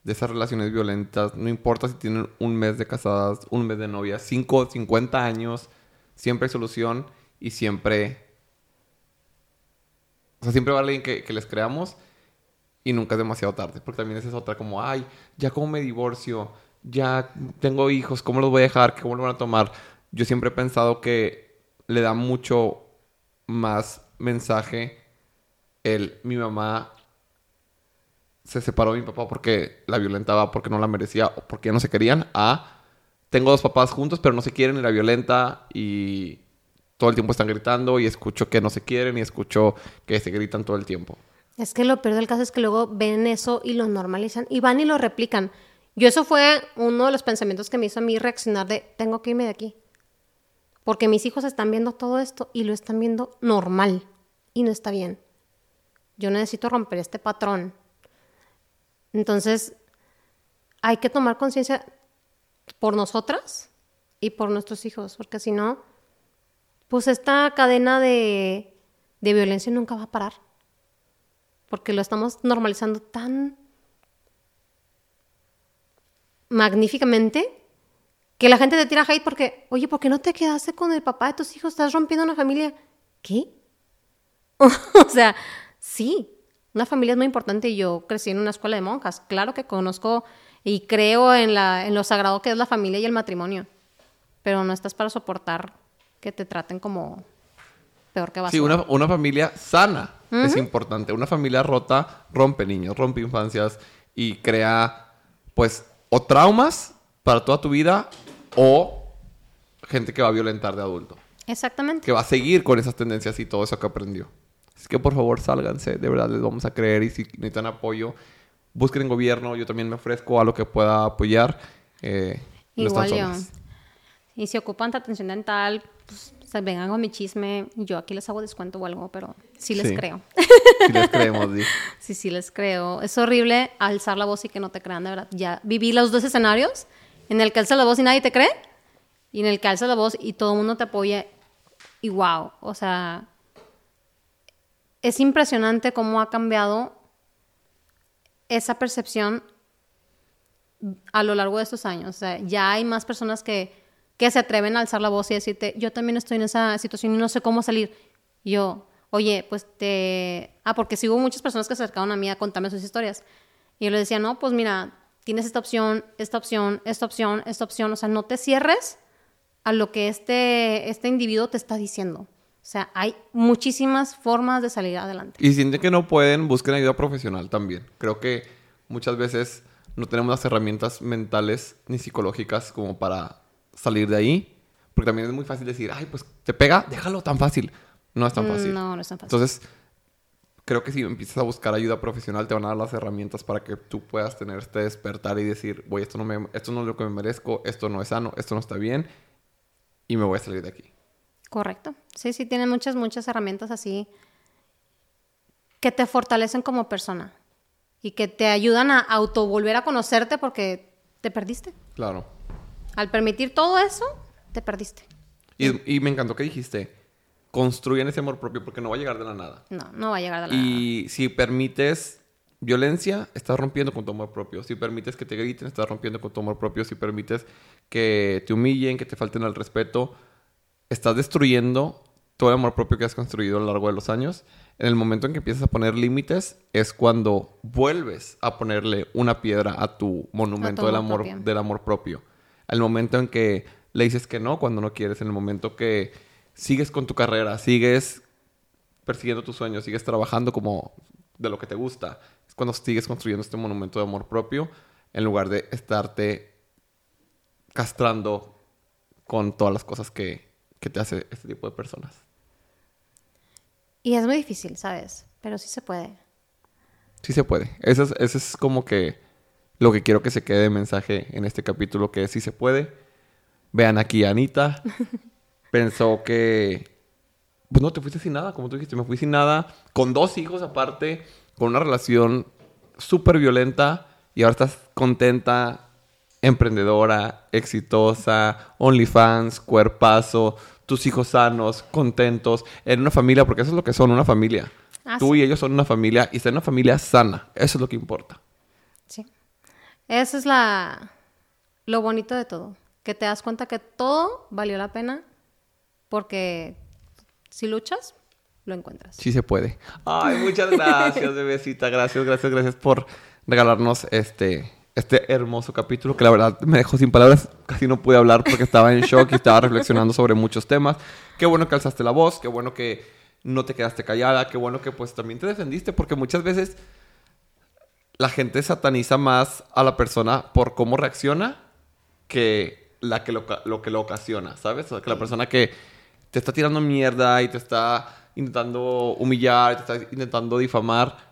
de esas relaciones violentas. No importa si tienen un mes de casadas, un mes de novias, 5, 50 años, siempre hay solución y siempre... O sea, siempre va alguien que, les creamos y nunca es demasiado tarde. Porque también esa es otra como, ay, ya como me divorcio, ya tengo hijos, ¿cómo los voy a dejar? ¿Cómo lo van a tomar? Yo siempre he pensado que le da mucho más mensaje el mi mamá se separó mi papá porque la violentaba, porque no la merecía o porque no se querían, a tengo dos papás juntos pero no se quieren y la violenta y todo el tiempo están gritando y escucho que no se quieren y escucho que se gritan todo el tiempo. Es que lo peor del caso es que luego ven eso y lo normalizan y van y lo replican. Yo eso fue uno de los pensamientos que me hizo a mí reaccionar de tengo que irme de aquí. Porque mis hijos están viendo todo esto y lo están viendo normal y no está bien. Yo necesito romper este patrón. Entonces, hay que tomar conciencia por nosotras y por nuestros hijos, porque si no, pues esta cadena de, de violencia nunca va a parar. Porque lo estamos normalizando tan magníficamente que la gente te tira hate porque, oye, ¿por qué no te quedaste con el papá de tus hijos? Estás rompiendo una familia. ¿Qué? o sea, sí, una familia es muy importante y yo crecí en una escuela de monjas. Claro que conozco y creo en, la, en lo sagrado que es la familia y el matrimonio, pero no estás para soportar que te traten como peor que basura. Sí, una, una familia sana es importante. Una familia rota rompe niños, rompe infancias y crea, pues, o traumas para toda tu vida o gente que va a violentar de adulto. Exactamente. Que va a seguir con esas tendencias y todo eso que aprendió. Así que por favor sálganse, de verdad les vamos a creer y si necesitan apoyo, busquen en gobierno, yo también me ofrezco a lo que pueda apoyar. Eh, no Igual yo. Y si ocupan atención dental, pues vengan con mi chisme. Yo aquí les hago descuento o algo, pero sí les Sí. creo. Si les creemos, Di. Sí, sí les creo. Es horrible alzar la voz y que no te crean, de verdad. Ya viví los dos escenarios, en el que alzas la voz y nadie te cree, y en el que alzas la voz y todo el mundo te apoya. Y wow, o sea, es impresionante cómo ha cambiado esa percepción a lo largo de estos años. Ya hay más personas que, que se atreven a alzar la voz y decirte, yo también estoy en esa situación y no sé cómo salir. Yo, oye, pues te... Ah, porque sí hubo muchas personas que se acercaron a mí a contarme sus historias. Y yo les decía, no, pues mira, tienes esta opción, esta opción, esta opción, esta opción. O sea, no te cierres a lo que este, este individuo te está diciendo. O sea, hay muchísimas formas de salir adelante. Y si sienten que no pueden, busquen ayuda profesional también. Creo que muchas veces no tenemos las herramientas mentales ni psicológicas como para salir de ahí. Porque también es muy fácil decir, ay, pues te pega, déjalo tan fácil. No es tan fácil. Mm, No, no es tan fácil. Entonces, creo que si empiezas a buscar ayuda profesional, te van a dar las herramientas para que tú puedas tener este despertar y decir, voy, esto no, me, esto no es lo que me merezco, esto no es sano, esto no está bien, y me voy a salir de aquí. Correcto. Sí, sí, tienen muchas, muchas herramientas así que te fortalecen como persona y que te ayudan a auto volver a conocerte porque te perdiste. Claro. Al permitir todo eso, te perdiste. Y, y me encantó que dijiste, construyan ese amor propio porque no va a llegar de la nada. No, no va a llegar de la nada. Y si permites violencia, estás rompiendo con tu amor propio. Si permites que te griten, estás rompiendo con tu amor propio. Si permites que te humillen, que te falten al respeto, estás destruyendo todo el amor propio que has construido a lo largo de los años. En el momento en que empiezas a poner límites, es cuando vuelves a ponerle una piedra a tu monumento A tu del, amor amor, propio. del amor propio. Al momento en que le dices que no cuando no quieres, en el momento que sigues con tu carrera, sigues persiguiendo tus sueños, sigues trabajando como de lo que te gusta. Es cuando sigues construyendo este monumento de amor propio en lugar de estarte castrando con todas las cosas que, que te hace este tipo de personas. Y es muy difícil, ¿sabes? Pero sí se puede. Sí se puede. Eso es, eso es como que lo que quiero que se quede de mensaje en este capítulo, que es sí se puede. Vean aquí a Anita. Pensó que... Pues no, te fuiste sin nada, como tú dijiste. Me fui sin nada. Con dos hijos aparte. Con una relación súper violenta. Y ahora estás contenta, emprendedora, exitosa, OnlyFans, cuerpazo, tus hijos sanos, contentos, en una familia, porque eso es lo que son, una familia. Ah, Tú sí. y ellos son una familia y en una familia sana. Eso es lo que importa. Sí. Eso es la lo bonito de todo. Que te das cuenta que todo valió la pena porque si luchas, lo encuentras. Sí se puede. Ay, muchas gracias, bebecita. Gracias, gracias, gracias por regalarnos este, este hermoso capítulo que la verdad me dejó sin palabras. Casi no pude hablar porque estaba en shock y estaba reflexionando sobre muchos temas. Qué bueno que alzaste la voz, qué bueno que no te quedaste callada, qué bueno que pues también te defendiste porque muchas veces la gente sataniza más a la persona por cómo reacciona que la que lo, que lo ocasiona, ¿sabes? O sea, que la persona que te está tirando mierda y te está intentando humillar, te está intentando difamar,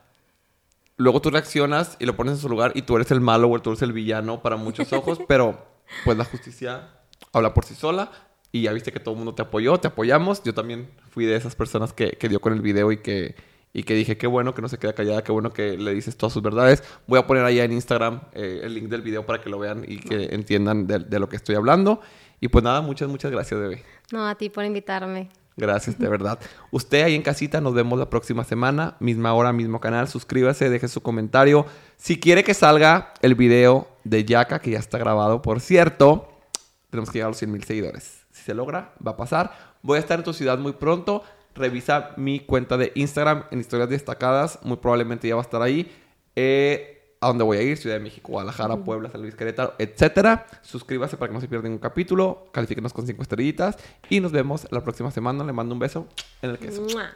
luego tú reaccionas y lo pones en su lugar y tú eres el malo o tú eres el villano para muchos ojos, pero pues la justicia habla por sí sola y ya viste que todo el mundo te apoyó, te apoyamos. Yo también fui de esas personas que, que dio con el video y que, y que dije, qué bueno que no se queda callada, qué bueno que le dices todas sus verdades. Voy a poner allá en Instagram eh, el link del video para que lo vean y que entiendan de, de lo que estoy hablando. Y pues nada, muchas, muchas gracias, bebé. No, a ti por invitarme. Gracias, de verdad. Usted ahí en casita, nos vemos la próxima semana, misma hora, mismo canal. Suscríbase, deje su comentario. Si quiere que salga el video de Yaka, que ya está grabado, por cierto, tenemos que llegar a los 100 mil seguidores. Si se logra, va a pasar. Voy a estar en tu ciudad muy pronto. Revisa mi cuenta de Instagram en historias destacadas. Muy probablemente ya va a estar ahí. Eh, a dónde voy a ir, Ciudad de México, Guadalajara, Puebla, San Luis, Querétaro, etcétera. Suscríbase para que no se pierda ningún capítulo, califíquenos con cinco estrellitas y nos vemos la próxima semana. Le mando un beso en el queso. Mua.